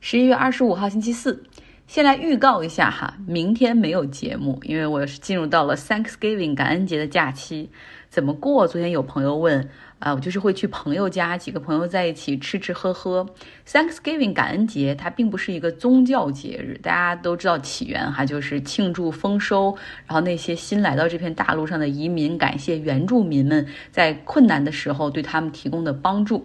十一月二十五号星期四，先来预告一下哈，明天没有节目，因为我是进入到了 Thanksgiving 感恩节的假期，怎么过？昨天有朋友问。啊，我就是会去朋友家，几个朋友在一起吃吃喝喝。Thanksgiving 感恩节，它并不是一个宗教节日，大家都知道起源哈，就是庆祝丰收，然后那些新来到这片大陆上的移民，感谢原住民们在困难的时候对他们提供的帮助。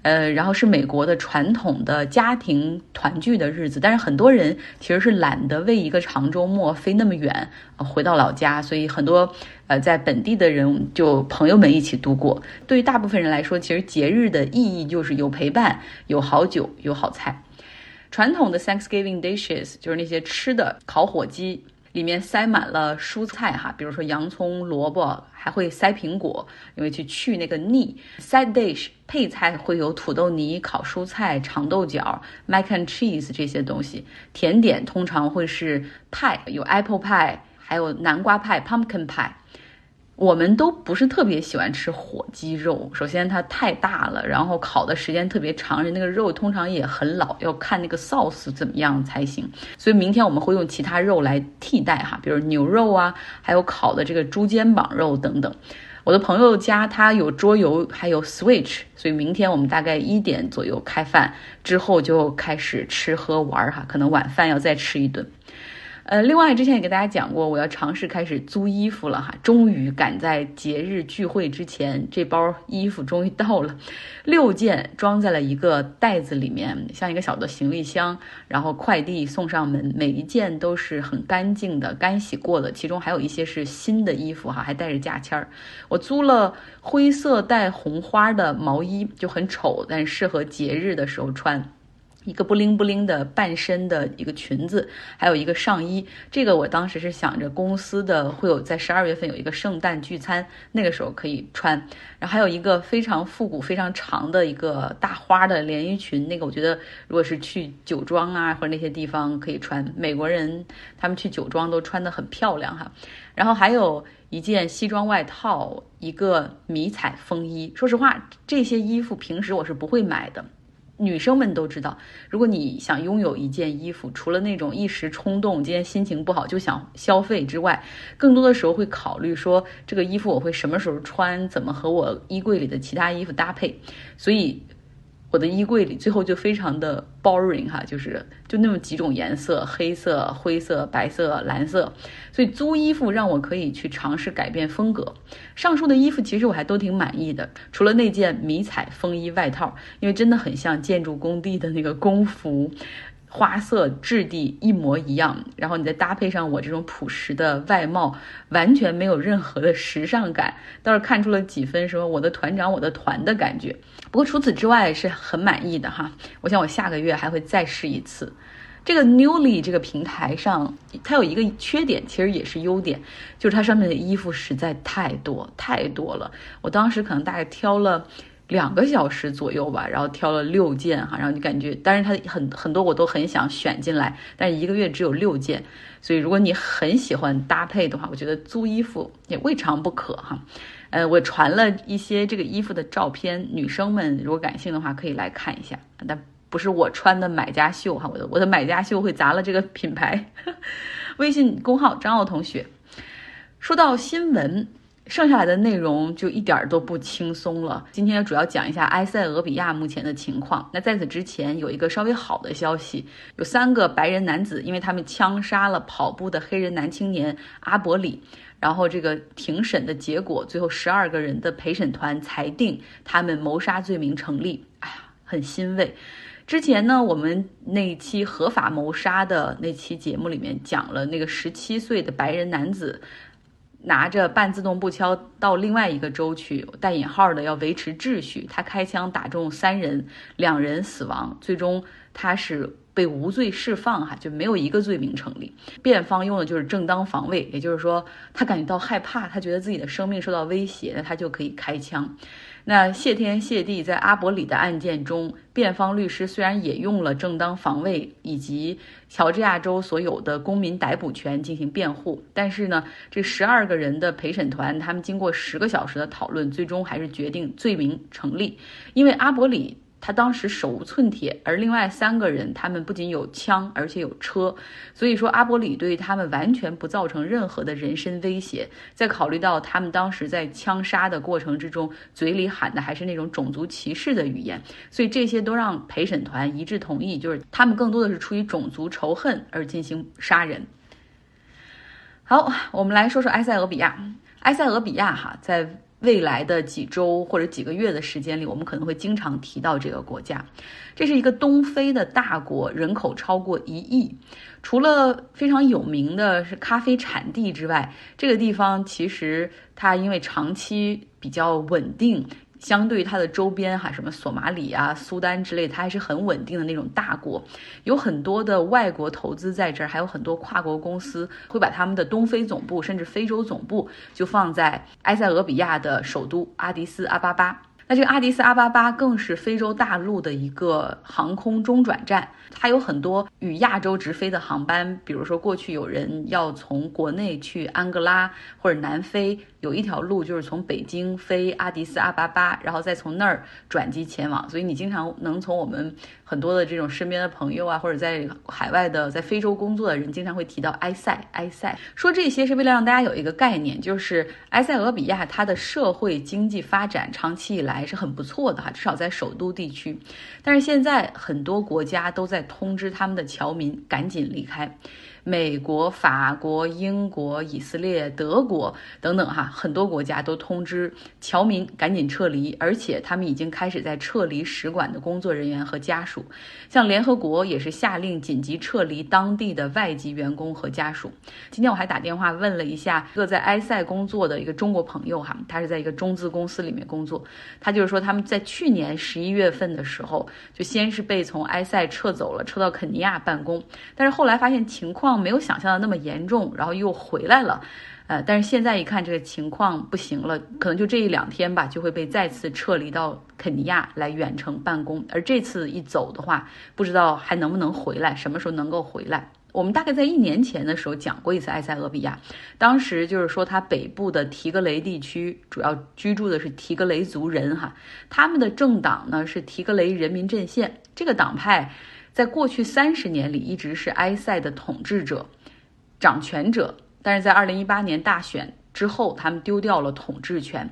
呃，然后是美国的传统的家庭团聚的日子，但是很多人其实是懒得为一个长周末飞那么远，回到老家，所以很多呃在本地的人就朋友们一起度过。对于大部分人来说，其实节日的意义就是有陪伴、有好酒、有好菜。传统的 Thanksgiving dishes 就是那些吃的烤火鸡。里面塞满了蔬菜哈，比如说洋葱、萝卜，还会塞苹果，因为去去那个腻。Side dish 配菜会有土豆泥、烤蔬菜、长豆角、mac and cheese 这些东西。甜点通常会是派，有 apple pie，还有南瓜派 pumpkin pie。我们都不是特别喜欢吃火鸡肉，首先它太大了，然后烤的时间特别长，那个肉通常也很老，要看那个 sauce 怎么样才行。所以明天我们会用其他肉来替代哈，比如牛肉啊，还有烤的这个猪肩膀肉等等。我的朋友家他有桌游，还有 switch，所以明天我们大概一点左右开饭，之后就开始吃喝玩哈，可能晚饭要再吃一顿。呃，另外之前也给大家讲过，我要尝试开始租衣服了哈，终于赶在节日聚会之前，这包衣服终于到了，六件装在了一个袋子里面，像一个小的行李箱，然后快递送上门，每一件都是很干净的，干洗过的，其中还有一些是新的衣服哈，还带着价签儿。我租了灰色带红花的毛衣，就很丑，但适合节日的时候穿。一个不灵不灵的半身的一个裙子，还有一个上衣。这个我当时是想着公司的会有在十二月份有一个圣诞聚餐，那个时候可以穿。然后还有一个非常复古、非常长的一个大花的连衣裙，那个我觉得如果是去酒庄啊或者那些地方可以穿。美国人他们去酒庄都穿得很漂亮哈。然后还有一件西装外套，一个迷彩风衣。说实话，这些衣服平时我是不会买的。女生们都知道，如果你想拥有一件衣服，除了那种一时冲动、今天心情不好就想消费之外，更多的时候会考虑说这个衣服我会什么时候穿，怎么和我衣柜里的其他衣服搭配，所以。我的衣柜里最后就非常的 boring 哈，就是就那么几种颜色，黑色、灰色、白色、蓝色，所以租衣服让我可以去尝试改变风格。上述的衣服其实我还都挺满意的，除了那件迷彩风衣外套，因为真的很像建筑工地的那个工服。花色质地一模一样，然后你再搭配上我这种朴实的外貌，完全没有任何的时尚感，倒是看出了几分说我的团长我的团的感觉。不过除此之外是很满意的哈，我想我下个月还会再试一次。这个 Newly 这个平台上，它有一个缺点，其实也是优点，就是它上面的衣服实在太多太多了。我当时可能大概挑了。两个小时左右吧，然后挑了六件哈，然后你感觉，但是它很很多我都很想选进来，但是一个月只有六件，所以如果你很喜欢搭配的话，我觉得租衣服也未尝不可哈。呃，我传了一些这个衣服的照片，女生们如果感兴趣的话可以来看一下，但不是我穿的买家秀哈，我的我的买家秀会砸了这个品牌。微信公号张奥同学，说到新闻。剩下来的内容就一点都不轻松了。今天主要讲一下埃塞俄比亚目前的情况。那在此之前有一个稍微好的消息，有三个白人男子，因为他们枪杀了跑步的黑人男青年阿伯里，然后这个庭审的结果，最后十二个人的陪审团裁定他们谋杀罪名成立。哎呀，很欣慰。之前呢，我们那一期合法谋杀的那期节目里面讲了那个十七岁的白人男子。拿着半自动步枪到另外一个州去，带引号的要维持秩序。他开枪打中三人，两人死亡，最终他是被无罪释放，哈，就没有一个罪名成立。辩方用的就是正当防卫，也就是说他感觉到害怕，他觉得自己的生命受到威胁，那他就可以开枪。那谢天谢地，在阿伯里的案件中，辩方律师虽然也用了正当防卫以及乔治亚州所有的公民逮捕权进行辩护，但是呢，这十二个人的陪审团，他们经过十个小时的讨论，最终还是决定罪名成立，因为阿伯里。他当时手无寸铁，而另外三个人他们不仅有枪，而且有车，所以说阿波里对他们完全不造成任何的人身威胁。在考虑到他们当时在枪杀的过程之中，嘴里喊的还是那种种族歧视的语言，所以这些都让陪审团一致同意，就是他们更多的是出于种族仇恨而进行杀人。好，我们来说说埃塞俄比亚。埃塞俄比亚哈在。未来的几周或者几个月的时间里，我们可能会经常提到这个国家。这是一个东非的大国，人口超过一亿。除了非常有名的是咖啡产地之外，这个地方其实它因为长期比较稳定。相对于它的周边哈，什么索马里啊、苏丹之类，它还是很稳定的那种大国，有很多的外国投资在这儿，还有很多跨国公司会把他们的东非总部甚至非洲总部就放在埃塞俄比亚的首都阿迪斯阿巴巴。那这个阿迪斯阿巴巴更是非洲大陆的一个航空中转站，它有很多与亚洲直飞的航班，比如说过去有人要从国内去安哥拉或者南非。有一条路就是从北京飞阿迪斯阿巴巴，然后再从那儿转机前往。所以你经常能从我们很多的这种身边的朋友啊，或者在海外的在非洲工作的人，经常会提到埃塞。埃塞说这些是为了让大家有一个概念，就是埃塞俄比亚它的社会经济发展长期以来还是很不错的哈，至少在首都地区。但是现在很多国家都在通知他们的侨民赶紧离开。美国、法国、英国、以色列、德国等等，哈，很多国家都通知侨民赶紧撤离，而且他们已经开始在撤离使馆的工作人员和家属。像联合国也是下令紧急撤离当地的外籍员工和家属。今天我还打电话问了一下一个在埃塞工作的一个中国朋友，哈，他是在一个中资公司里面工作，他就是说他们在去年十一月份的时候，就先是被从埃塞撤走了，撤到肯尼亚办公，但是后来发现情况。没有想象的那么严重，然后又回来了，呃，但是现在一看这个情况不行了，可能就这一两天吧，就会被再次撤离到肯尼亚来远程办公。而这次一走的话，不知道还能不能回来，什么时候能够回来？我们大概在一年前的时候讲过一次埃塞俄比亚，当时就是说它北部的提格雷地区主要居住的是提格雷族人哈，他们的政党呢是提格雷人民阵线，这个党派。在过去三十年里，一直是埃塞的统治者、掌权者，但是在二零一八年大选之后，他们丢掉了统治权。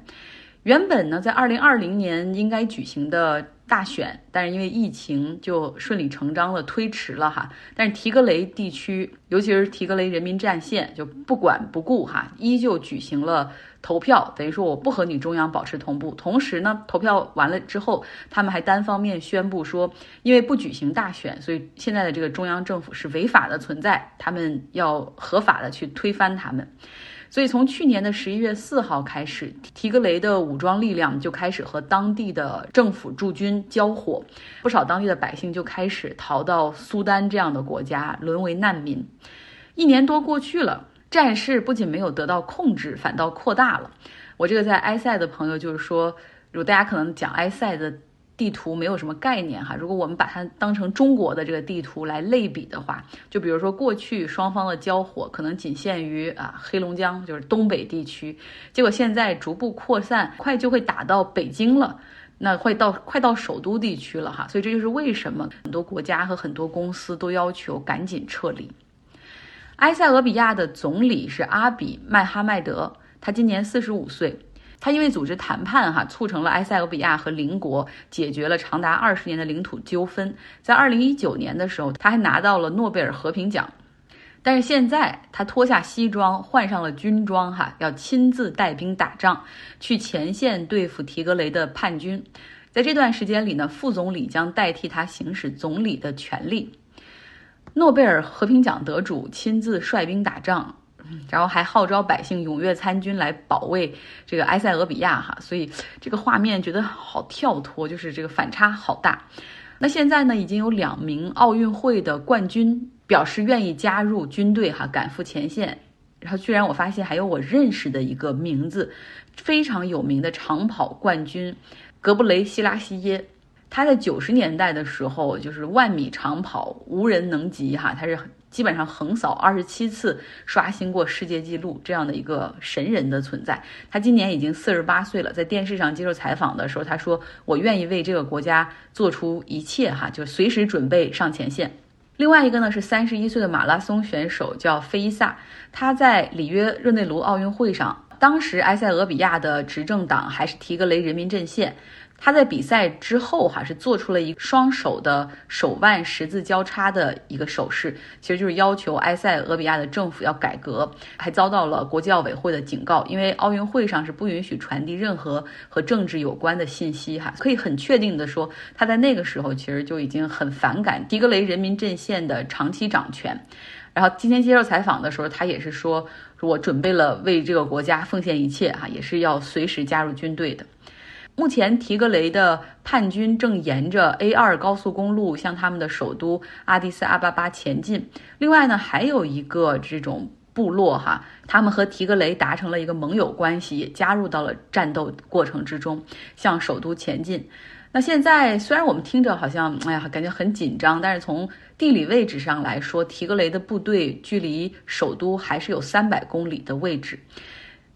原本呢，在二零二零年应该举行的大选，但是因为疫情就顺理成章的推迟了哈。但是提格雷地区，尤其是提格雷人民战线，就不管不顾哈，依旧举行了。投票等于说我不和你中央保持同步，同时呢，投票完了之后，他们还单方面宣布说，因为不举行大选，所以现在的这个中央政府是违法的存在，他们要合法的去推翻他们。所以从去年的十一月四号开始，提格雷的武装力量就开始和当地的政府驻军交火，不少当地的百姓就开始逃到苏丹这样的国家，沦为难民。一年多过去了。战事不仅没有得到控制，反倒扩大了。我这个在埃塞的朋友就是说，如果大家可能讲埃塞的地图没有什么概念哈，如果我们把它当成中国的这个地图来类比的话，就比如说过去双方的交火可能仅限于啊黑龙江，就是东北地区，结果现在逐步扩散，快就会打到北京了，那会到快到首都地区了哈。所以这就是为什么很多国家和很多公司都要求赶紧撤离。埃塞俄比亚的总理是阿比麦哈迈德，他今年四十五岁。他因为组织谈判，哈，促成了埃塞俄比亚和邻国解决了长达二十年的领土纠纷。在二零一九年的时候，他还拿到了诺贝尔和平奖。但是现在他脱下西装，换上了军装，哈，要亲自带兵打仗，去前线对付提格雷的叛军。在这段时间里呢，副总理将代替他行使总理的权利。诺贝尔和平奖得主亲自率兵打仗，然后还号召百姓踊跃参军来保卫这个埃塞俄比亚哈，所以这个画面觉得好跳脱，就是这个反差好大。那现在呢，已经有两名奥运会的冠军表示愿意加入军队哈，赶赴前线。然后居然我发现还有我认识的一个名字，非常有名的长跑冠军格布雷西拉西耶。他在九十年代的时候就是万米长跑无人能及哈，他是基本上横扫二十七次，刷新过世界纪录这样的一个神人的存在。他今年已经四十八岁了，在电视上接受采访的时候，他说：“我愿意为这个国家做出一切哈，就随时准备上前线。”另外一个呢是三十一岁的马拉松选手叫菲萨，他在里约热内卢奥运会上，当时埃塞俄比亚的执政党还是提格雷人民阵线。他在比赛之后，哈是做出了一双手的手腕十字交叉的一个手势，其实就是要求埃塞俄比亚的政府要改革，还遭到了国际奥委会的警告，因为奥运会上是不允许传递任何和政治有关的信息，哈，可以很确定的说，他在那个时候其实就已经很反感迪格雷人民阵线的长期掌权。然后今天接受采访的时候，他也是说，我准备了为这个国家奉献一切，哈，也是要随时加入军队的。目前，提格雷的叛军正沿着 A 二高速公路向他们的首都阿迪斯阿巴巴前进。另外呢，还有一个这种部落哈，他们和提格雷达成了一个盟友关系，也加入到了战斗过程之中，向首都前进。那现在虽然我们听着好像哎呀，感觉很紧张，但是从地理位置上来说，提格雷的部队距离首都还是有三百公里的位置。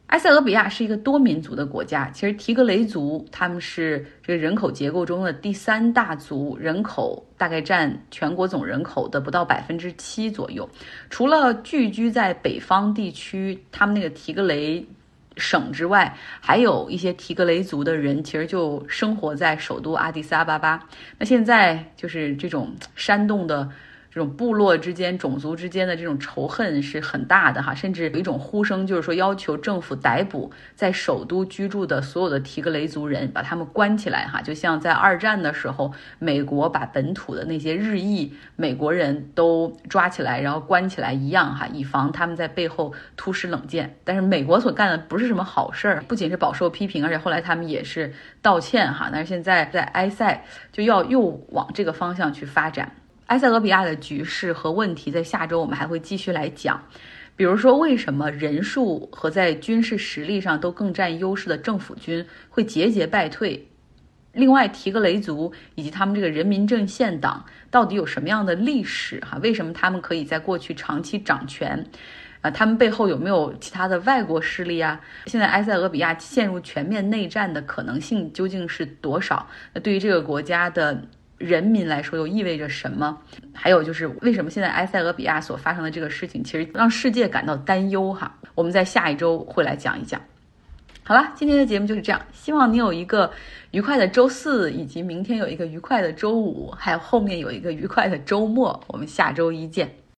埃塞俄比亚是一个多民族的国家，其实提格雷族他们是这个人口结构中的第三大族，人口大概占全国总人口的不到百分之七左右。除了聚居在北方地区，他们那个提格雷省之外，还有一些提格雷族的人，其实就生活在首都阿迪斯阿巴巴。那现在就是这种煽动的。这种部落之间、种族之间的这种仇恨是很大的哈，甚至有一种呼声，就是说要求政府逮捕在首都居住的所有的提格雷族人，把他们关起来哈，就像在二战的时候，美国把本土的那些日裔美国人都抓起来，然后关起来一样哈，以防他们在背后突施冷箭。但是美国所干的不是什么好事儿，不仅是饱受批评，而且后来他们也是道歉哈。但是现在在埃塞就要又往这个方向去发展。埃塞俄比亚的局势和问题，在下周我们还会继续来讲。比如说，为什么人数和在军事实力上都更占优势的政府军会节节败退？另外，提格雷族以及他们这个人民阵线党到底有什么样的历史？哈，为什么他们可以在过去长期掌权？啊，他们背后有没有其他的外国势力啊？现在埃塞俄比亚陷入全面内战的可能性究竟是多少？那对于这个国家的？人民来说又意味着什么？还有就是为什么现在埃塞俄比亚所发生的这个事情，其实让世界感到担忧哈？我们在下一周会来讲一讲。好了，今天的节目就是这样，希望你有一个愉快的周四，以及明天有一个愉快的周五，还有后面有一个愉快的周末。我们下周一见。